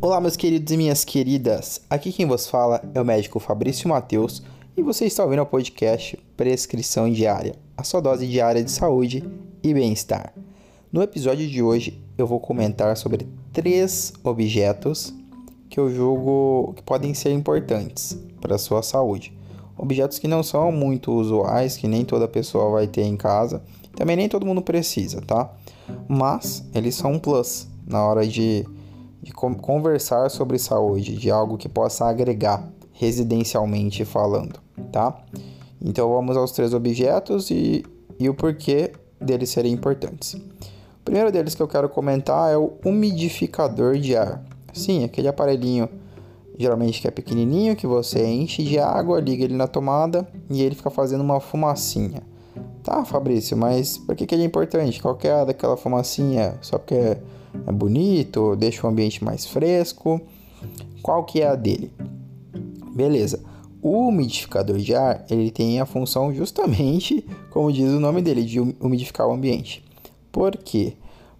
Olá, meus queridos e minhas queridas. Aqui quem vos fala é o médico Fabrício Mateus e você está ouvindo o podcast Prescrição Diária, a sua dose diária de saúde e bem-estar. No episódio de hoje, eu vou comentar sobre três objetos que eu julgo que podem ser importantes para a sua saúde. Objetos que não são muito usuais, que nem toda pessoa vai ter em casa, também nem todo mundo precisa, tá? Mas eles são um plus na hora de de conversar sobre saúde, de algo que possa agregar residencialmente falando, tá? Então vamos aos três objetos e, e o porquê deles serem importantes. O primeiro deles que eu quero comentar é o umidificador de ar. Sim, aquele aparelhinho geralmente que é pequenininho que você enche de água, liga ele na tomada e ele fica fazendo uma fumacinha. Tá, Fabrício, mas por que, que ele é importante? Qual que é daquela fumacinha? Só porque bonito, deixa o ambiente mais fresco. Qual que é a dele? Beleza. O umidificador de ar, ele tem a função justamente, como diz o nome dele, de umidificar o ambiente. Por quê?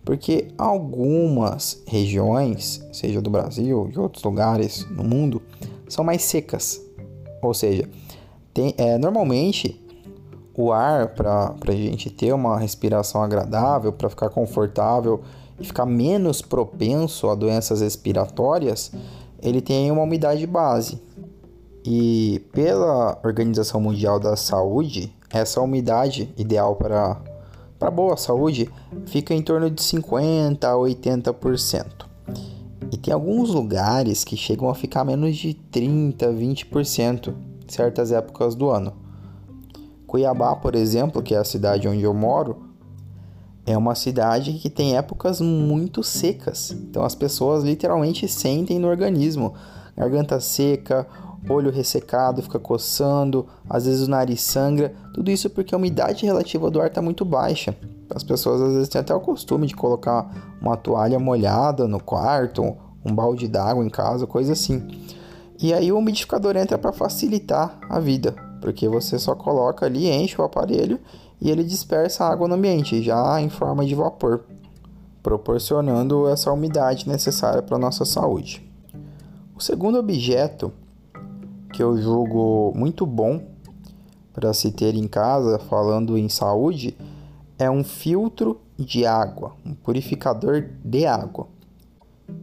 Porque algumas regiões, seja do Brasil e outros lugares no mundo, são mais secas. Ou seja, tem, é, normalmente o ar para a gente ter uma respiração agradável, para ficar confortável e ficar menos propenso a doenças respiratórias, ele tem uma umidade base. E pela Organização Mundial da Saúde, essa umidade ideal para, para boa saúde fica em torno de 50 a 80%. E tem alguns lugares que chegam a ficar menos de 30, 20% em certas épocas do ano. Cuiabá, por exemplo, que é a cidade onde eu moro, é uma cidade que tem épocas muito secas. Então as pessoas literalmente sentem no organismo garganta seca, olho ressecado, fica coçando, às vezes o nariz sangra. Tudo isso porque a umidade relativa do ar está muito baixa. As pessoas às vezes têm até o costume de colocar uma toalha molhada no quarto, um balde d'água em casa, coisa assim. E aí o umidificador entra para facilitar a vida, porque você só coloca ali, enche o aparelho e ele dispersa a água no ambiente, já em forma de vapor, proporcionando essa umidade necessária para a nossa saúde. O segundo objeto que eu julgo muito bom para se ter em casa, falando em saúde, é um filtro de água, um purificador de água,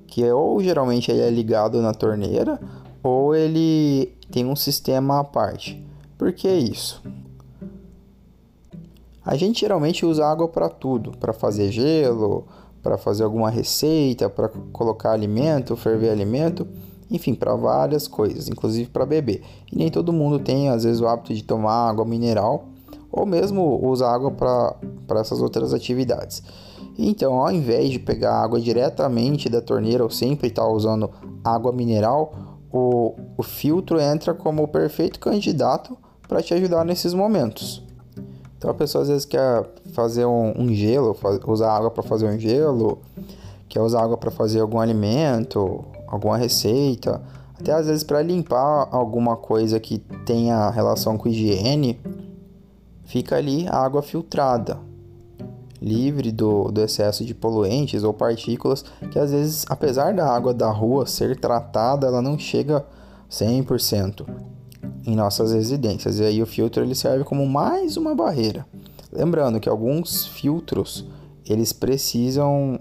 que é, ou geralmente ele é ligado na torneira ou ele tem um sistema à parte. Por que isso? A gente geralmente usa água para tudo, para fazer gelo, para fazer alguma receita, para colocar alimento, ferver alimento, enfim, para várias coisas, inclusive para beber. E nem todo mundo tem, às vezes, o hábito de tomar água mineral ou mesmo usar água para essas outras atividades. Então, ao invés de pegar água diretamente da torneira ou sempre estar tá usando água mineral, o, o filtro entra como o perfeito candidato para te ajudar nesses momentos. Então a pessoa às vezes quer fazer um, um gelo, faz, usar água para fazer um gelo, quer usar água para fazer algum alimento, alguma receita, até às vezes para limpar alguma coisa que tenha relação com higiene, fica ali a água filtrada, livre do, do excesso de poluentes ou partículas, que às vezes, apesar da água da rua ser tratada, ela não chega 100% em nossas residências. E aí o filtro ele serve como mais uma barreira. Lembrando que alguns filtros eles precisam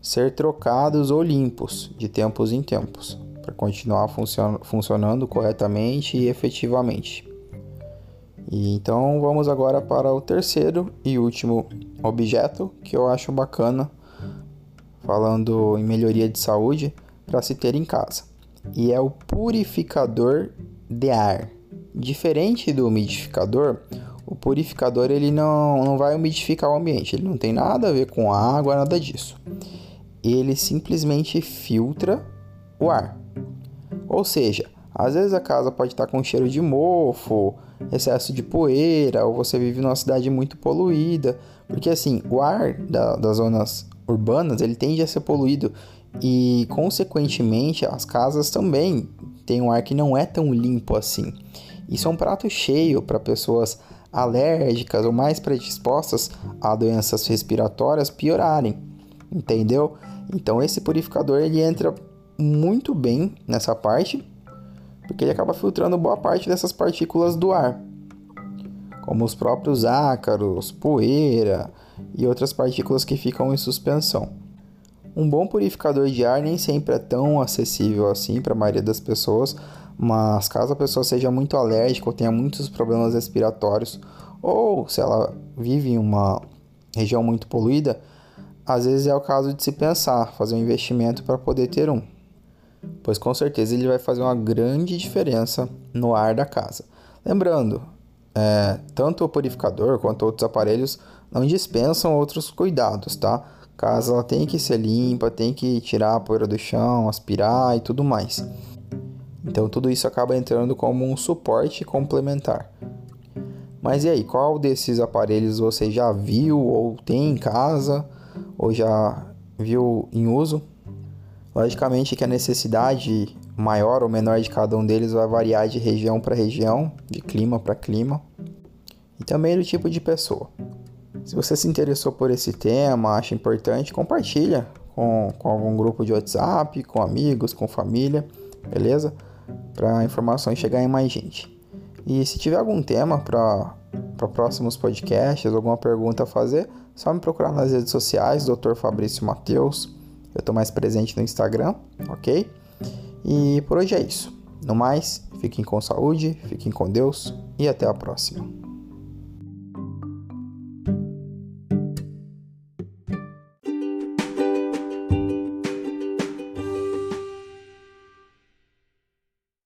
ser trocados ou limpos de tempos em tempos para continuar funcion funcionando corretamente e efetivamente. E então vamos agora para o terceiro e último objeto que eu acho bacana, falando em melhoria de saúde para se ter em casa. E é o purificador de ar. Diferente do umidificador, o purificador ele não, não vai umidificar o ambiente, ele não tem nada a ver com água, nada disso. Ele simplesmente filtra o ar. Ou seja, às vezes a casa pode estar com cheiro de mofo, excesso de poeira, ou você vive numa cidade muito poluída, porque assim, o ar da, das zonas urbanas ele tende a ser poluído e consequentemente as casas também tem um ar que não é tão limpo assim. Isso é um prato cheio para pessoas alérgicas ou mais predispostas a doenças respiratórias piorarem, entendeu? Então esse purificador ele entra muito bem nessa parte, porque ele acaba filtrando boa parte dessas partículas do ar, como os próprios ácaros, poeira e outras partículas que ficam em suspensão. Um bom purificador de ar nem sempre é tão acessível assim para a maioria das pessoas, mas caso a pessoa seja muito alérgica ou tenha muitos problemas respiratórios, ou se ela vive em uma região muito poluída, às vezes é o caso de se pensar, fazer um investimento para poder ter um, pois com certeza ele vai fazer uma grande diferença no ar da casa. Lembrando, é, tanto o purificador quanto outros aparelhos não dispensam outros cuidados, tá? Casa ela tem que ser limpa, tem que tirar a poeira do chão, aspirar e tudo mais. Então tudo isso acaba entrando como um suporte complementar. Mas e aí, qual desses aparelhos você já viu ou tem em casa ou já viu em uso? Logicamente que a necessidade maior ou menor de cada um deles vai variar de região para região, de clima para clima e também do tipo de pessoa. Se você se interessou por esse tema, acha importante, compartilha com, com algum grupo de WhatsApp, com amigos, com família, beleza? Para informações chegar em mais gente. E se tiver algum tema para próximos podcasts, alguma pergunta a fazer, só me procurar nas redes sociais, Dr. Fabrício Mateus. Eu estou mais presente no Instagram, ok? E por hoje é isso. No mais, fiquem com saúde, fiquem com Deus e até a próxima.